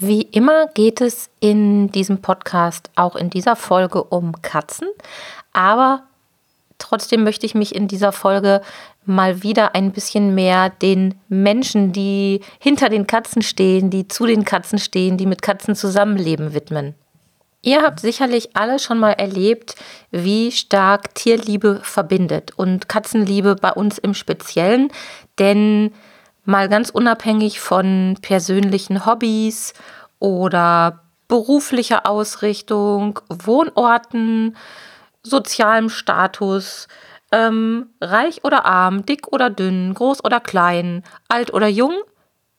Wie immer geht es in diesem Podcast auch in dieser Folge um Katzen, aber trotzdem möchte ich mich in dieser Folge mal wieder ein bisschen mehr den Menschen, die hinter den Katzen stehen, die zu den Katzen stehen, die mit Katzen zusammenleben, widmen. Ihr habt sicherlich alle schon mal erlebt, wie stark Tierliebe verbindet und Katzenliebe bei uns im Speziellen, denn mal ganz unabhängig von persönlichen Hobbys oder beruflicher Ausrichtung, Wohnorten, sozialem Status, ähm, reich oder arm, dick oder dünn, groß oder klein, alt oder jung,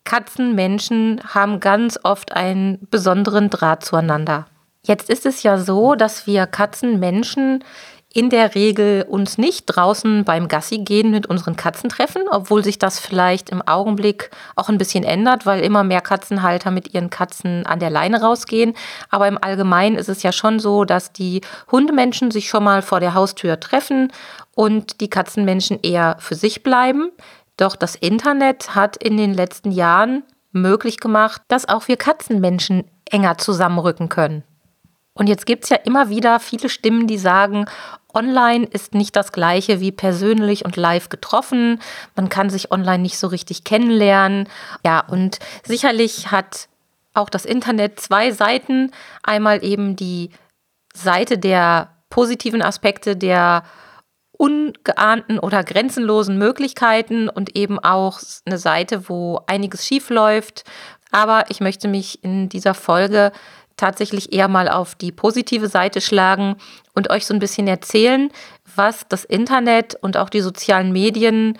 Katzen, Menschen haben ganz oft einen besonderen Draht zueinander. Jetzt ist es ja so, dass wir Katzen, Menschen in der Regel uns nicht draußen beim Gassi gehen mit unseren Katzen treffen, obwohl sich das vielleicht im Augenblick auch ein bisschen ändert, weil immer mehr Katzenhalter mit ihren Katzen an der Leine rausgehen. Aber im Allgemeinen ist es ja schon so, dass die Hundemenschen sich schon mal vor der Haustür treffen und die Katzenmenschen eher für sich bleiben. Doch das Internet hat in den letzten Jahren möglich gemacht, dass auch wir Katzenmenschen enger zusammenrücken können. Und jetzt gibt es ja immer wieder viele Stimmen, die sagen, online ist nicht das gleiche wie persönlich und live getroffen. Man kann sich online nicht so richtig kennenlernen. Ja, und sicherlich hat auch das Internet zwei Seiten. Einmal eben die Seite der positiven Aspekte, der ungeahnten oder grenzenlosen Möglichkeiten und eben auch eine Seite, wo einiges schief läuft. Aber ich möchte mich in dieser Folge tatsächlich eher mal auf die positive Seite schlagen und euch so ein bisschen erzählen, was das Internet und auch die sozialen Medien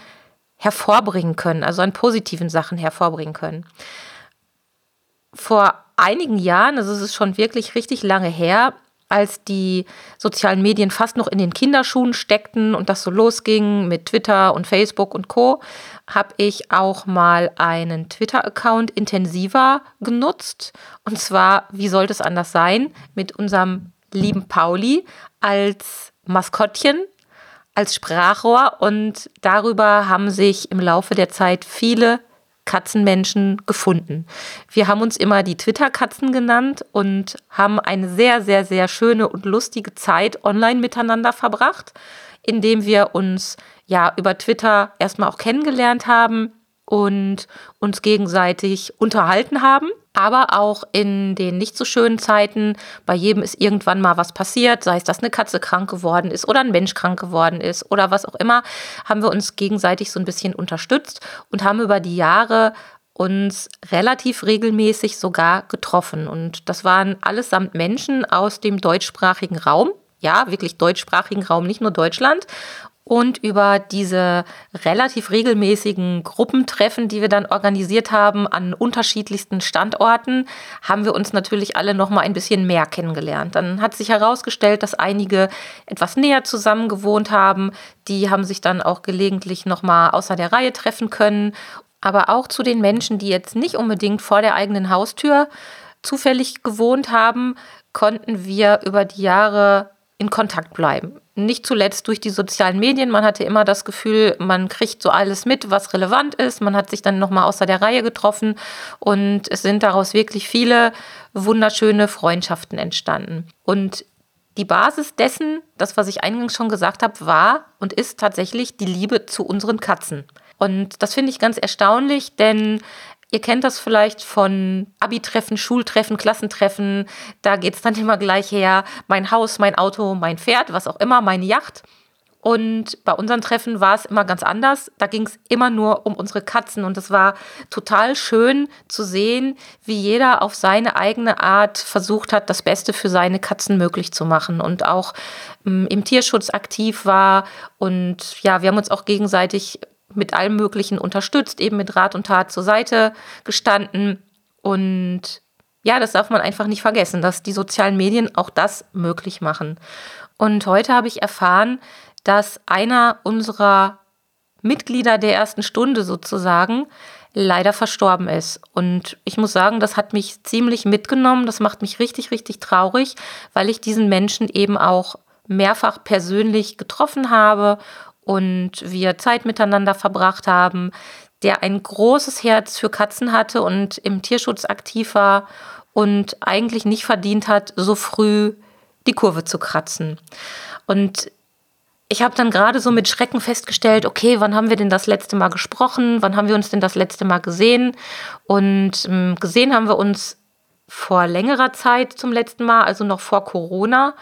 hervorbringen können, also an positiven Sachen hervorbringen können. Vor einigen Jahren, also es ist schon wirklich richtig lange her, als die sozialen Medien fast noch in den Kinderschuhen steckten und das so losging mit Twitter und Facebook und Co, habe ich auch mal einen Twitter-Account intensiver genutzt. Und zwar, wie sollte es anders sein, mit unserem lieben Pauli als Maskottchen, als Sprachrohr. Und darüber haben sich im Laufe der Zeit viele Katzenmenschen gefunden. Wir haben uns immer die Twitter-Katzen genannt und haben eine sehr, sehr, sehr schöne und lustige Zeit online miteinander verbracht, indem wir uns ja über Twitter erstmal auch kennengelernt haben und uns gegenseitig unterhalten haben aber auch in den nicht so schönen Zeiten, bei jedem ist irgendwann mal was passiert, sei es, dass eine Katze krank geworden ist oder ein Mensch krank geworden ist oder was auch immer, haben wir uns gegenseitig so ein bisschen unterstützt und haben über die Jahre uns relativ regelmäßig sogar getroffen. Und das waren allesamt Menschen aus dem deutschsprachigen Raum. Ja, wirklich deutschsprachigen Raum, nicht nur Deutschland. Und über diese relativ regelmäßigen Gruppentreffen, die wir dann organisiert haben an unterschiedlichsten Standorten, haben wir uns natürlich alle noch mal ein bisschen mehr kennengelernt. Dann hat sich herausgestellt, dass einige etwas näher zusammen gewohnt haben. Die haben sich dann auch gelegentlich noch mal außer der Reihe treffen können. Aber auch zu den Menschen, die jetzt nicht unbedingt vor der eigenen Haustür zufällig gewohnt haben, konnten wir über die Jahre in Kontakt bleiben. Nicht zuletzt durch die sozialen Medien. Man hatte immer das Gefühl, man kriegt so alles mit, was relevant ist. Man hat sich dann nochmal außer der Reihe getroffen und es sind daraus wirklich viele wunderschöne Freundschaften entstanden. Und die Basis dessen, das, was ich eingangs schon gesagt habe, war und ist tatsächlich die Liebe zu unseren Katzen. Und das finde ich ganz erstaunlich, denn Ihr kennt das vielleicht von Abi-Treffen, Schultreffen, Klassentreffen. Da geht es dann immer gleich her, mein Haus, mein Auto, mein Pferd, was auch immer, meine Yacht. Und bei unseren Treffen war es immer ganz anders. Da ging es immer nur um unsere Katzen. Und es war total schön zu sehen, wie jeder auf seine eigene Art versucht hat, das Beste für seine Katzen möglich zu machen und auch ähm, im Tierschutz aktiv war. Und ja, wir haben uns auch gegenseitig mit allem Möglichen unterstützt, eben mit Rat und Tat zur Seite gestanden. Und ja, das darf man einfach nicht vergessen, dass die sozialen Medien auch das möglich machen. Und heute habe ich erfahren, dass einer unserer Mitglieder der ersten Stunde sozusagen leider verstorben ist. Und ich muss sagen, das hat mich ziemlich mitgenommen. Das macht mich richtig, richtig traurig, weil ich diesen Menschen eben auch mehrfach persönlich getroffen habe und wir Zeit miteinander verbracht haben, der ein großes Herz für Katzen hatte und im Tierschutz aktiv war und eigentlich nicht verdient hat, so früh die Kurve zu kratzen. Und ich habe dann gerade so mit Schrecken festgestellt, okay, wann haben wir denn das letzte Mal gesprochen? Wann haben wir uns denn das letzte Mal gesehen? Und ähm, gesehen haben wir uns vor längerer Zeit zum letzten Mal, also noch vor Corona.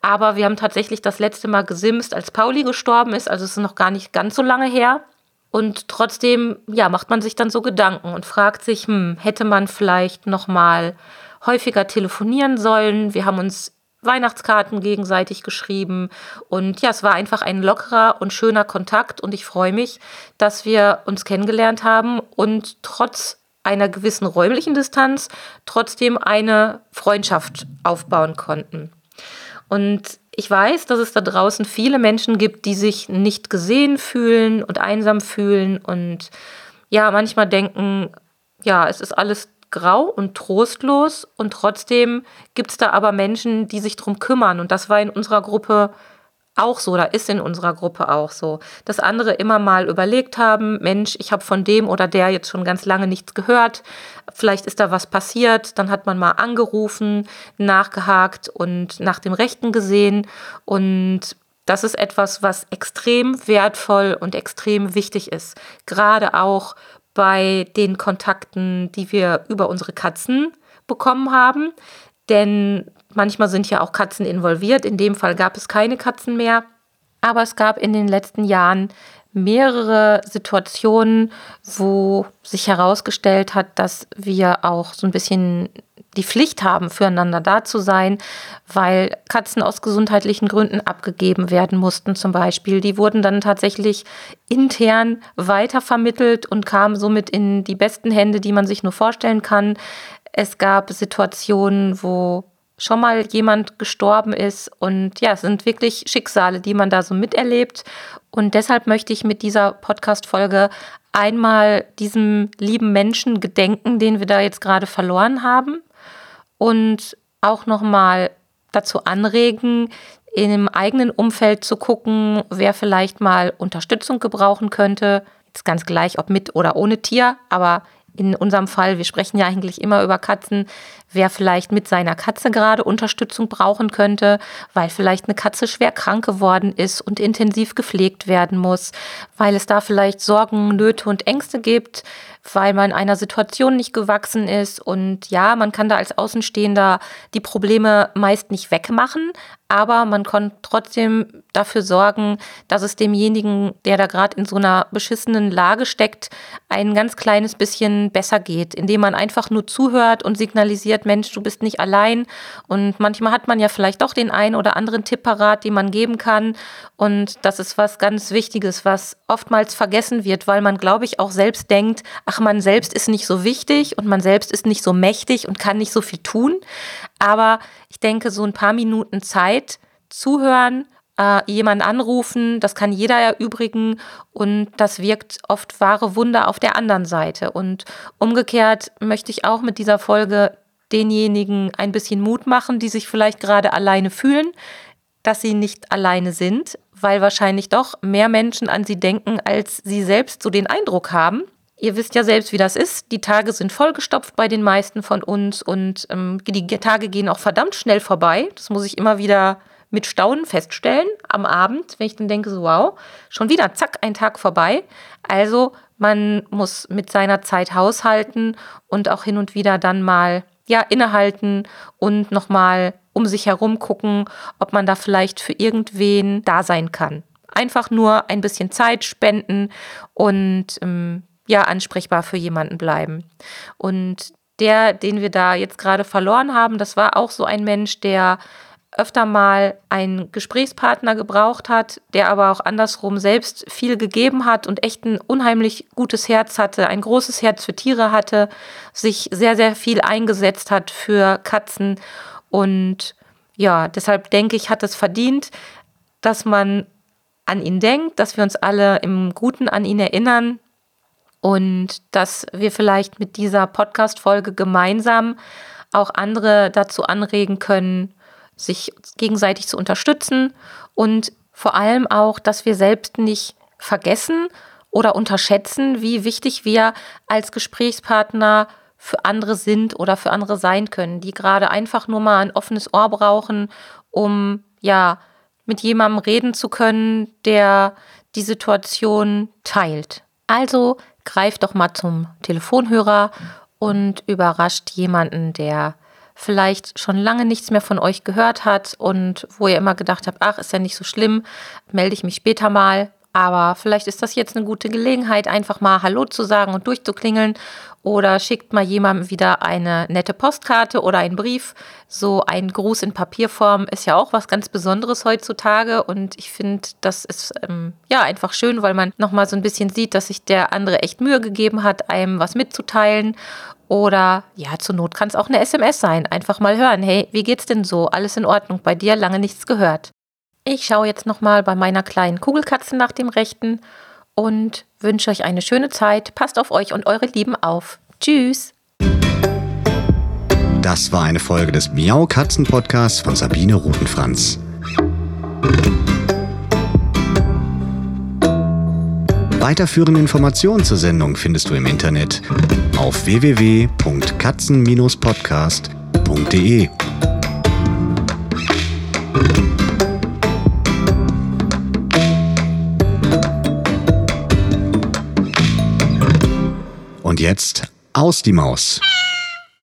Aber wir haben tatsächlich das letzte Mal gesimst, als Pauli gestorben ist. Also es ist noch gar nicht ganz so lange her. Und trotzdem, ja, macht man sich dann so Gedanken und fragt sich, hm, hätte man vielleicht noch mal häufiger telefonieren sollen? Wir haben uns Weihnachtskarten gegenseitig geschrieben. Und ja, es war einfach ein lockerer und schöner Kontakt. Und ich freue mich, dass wir uns kennengelernt haben und trotz einer gewissen räumlichen Distanz trotzdem eine Freundschaft aufbauen konnten. Und ich weiß, dass es da draußen viele Menschen gibt, die sich nicht gesehen fühlen und einsam fühlen und ja, manchmal denken, ja, es ist alles grau und trostlos und trotzdem gibt es da aber Menschen, die sich drum kümmern und das war in unserer Gruppe auch so, da ist in unserer Gruppe auch so, dass andere immer mal überlegt haben, Mensch, ich habe von dem oder der jetzt schon ganz lange nichts gehört, vielleicht ist da was passiert, dann hat man mal angerufen, nachgehakt und nach dem Rechten gesehen und das ist etwas, was extrem wertvoll und extrem wichtig ist, gerade auch bei den Kontakten, die wir über unsere Katzen bekommen haben. Denn manchmal sind ja auch Katzen involviert. In dem Fall gab es keine Katzen mehr. Aber es gab in den letzten Jahren mehrere Situationen, wo sich herausgestellt hat, dass wir auch so ein bisschen die Pflicht haben, füreinander da zu sein, weil Katzen aus gesundheitlichen Gründen abgegeben werden mussten zum Beispiel. Die wurden dann tatsächlich intern weitervermittelt und kamen somit in die besten Hände, die man sich nur vorstellen kann. Es gab Situationen, wo schon mal jemand gestorben ist. Und ja, es sind wirklich Schicksale, die man da so miterlebt. Und deshalb möchte ich mit dieser Podcast-Folge einmal diesem lieben Menschen gedenken, den wir da jetzt gerade verloren haben und auch nochmal dazu anregen, im eigenen Umfeld zu gucken, wer vielleicht mal Unterstützung gebrauchen könnte. Jetzt ganz gleich, ob mit oder ohne Tier, aber in unserem Fall, wir sprechen ja eigentlich immer über Katzen, wer vielleicht mit seiner Katze gerade Unterstützung brauchen könnte, weil vielleicht eine Katze schwer krank geworden ist und intensiv gepflegt werden muss, weil es da vielleicht Sorgen, Nöte und Ängste gibt, weil man einer Situation nicht gewachsen ist. Und ja, man kann da als Außenstehender die Probleme meist nicht wegmachen, aber man kann trotzdem dafür sorgen, dass es demjenigen, der da gerade in so einer beschissenen Lage steckt, ein ganz kleines bisschen besser geht, indem man einfach nur zuhört und signalisiert, Mensch, du bist nicht allein. Und manchmal hat man ja vielleicht doch den einen oder anderen Tipp parat, den man geben kann. Und das ist was ganz Wichtiges, was oftmals vergessen wird, weil man, glaube ich, auch selbst denkt, man selbst ist nicht so wichtig und man selbst ist nicht so mächtig und kann nicht so viel tun. Aber ich denke, so ein paar Minuten Zeit zuhören, äh, jemanden anrufen, das kann jeder erübrigen und das wirkt oft wahre Wunder auf der anderen Seite. Und umgekehrt möchte ich auch mit dieser Folge denjenigen ein bisschen Mut machen, die sich vielleicht gerade alleine fühlen, dass sie nicht alleine sind, weil wahrscheinlich doch mehr Menschen an sie denken, als sie selbst so den Eindruck haben. Ihr wisst ja selbst, wie das ist. Die Tage sind vollgestopft bei den meisten von uns und ähm, die Tage gehen auch verdammt schnell vorbei. Das muss ich immer wieder mit Staunen feststellen am Abend, wenn ich dann denke, so wow, schon wieder zack, ein Tag vorbei. Also man muss mit seiner Zeit haushalten und auch hin und wieder dann mal ja innehalten und nochmal um sich herum gucken, ob man da vielleicht für irgendwen da sein kann. Einfach nur ein bisschen Zeit spenden und ähm, ja ansprechbar für jemanden bleiben. Und der, den wir da jetzt gerade verloren haben, das war auch so ein Mensch, der öfter mal einen Gesprächspartner gebraucht hat, der aber auch andersrum selbst viel gegeben hat und echt ein unheimlich gutes Herz hatte, ein großes Herz für Tiere hatte, sich sehr, sehr viel eingesetzt hat für Katzen. Und ja, deshalb denke ich, hat es verdient, dass man an ihn denkt, dass wir uns alle im Guten an ihn erinnern und dass wir vielleicht mit dieser Podcast-Folge gemeinsam auch andere dazu anregen können, sich gegenseitig zu unterstützen und vor allem auch, dass wir selbst nicht vergessen oder unterschätzen, wie wichtig wir als Gesprächspartner für andere sind oder für andere sein können, die gerade einfach nur mal ein offenes Ohr brauchen, um ja mit jemandem reden zu können, der die Situation teilt. Also greift doch mal zum Telefonhörer und überrascht jemanden, der vielleicht schon lange nichts mehr von euch gehört hat und wo ihr immer gedacht habt, ach, ist ja nicht so schlimm, melde ich mich später mal. Aber vielleicht ist das jetzt eine gute Gelegenheit, einfach mal Hallo zu sagen und durchzuklingeln. Oder schickt mal jemandem wieder eine nette Postkarte oder einen Brief. So ein Gruß in Papierform ist ja auch was ganz Besonderes heutzutage. Und ich finde, das ist ähm, ja einfach schön, weil man nochmal so ein bisschen sieht, dass sich der andere echt Mühe gegeben hat, einem was mitzuteilen. Oder ja, zur Not kann es auch eine SMS sein. Einfach mal hören, hey, wie geht's denn so? Alles in Ordnung? Bei dir lange nichts gehört. Ich schaue jetzt nochmal bei meiner kleinen Kugelkatze nach dem Rechten und wünsche euch eine schöne Zeit. Passt auf euch und eure Lieben auf. Tschüss. Das war eine Folge des Miau Katzen Podcasts von Sabine Rutenfranz. Weiterführende Informationen zur Sendung findest du im Internet auf www.katzen-podcast.de. aus die Maus.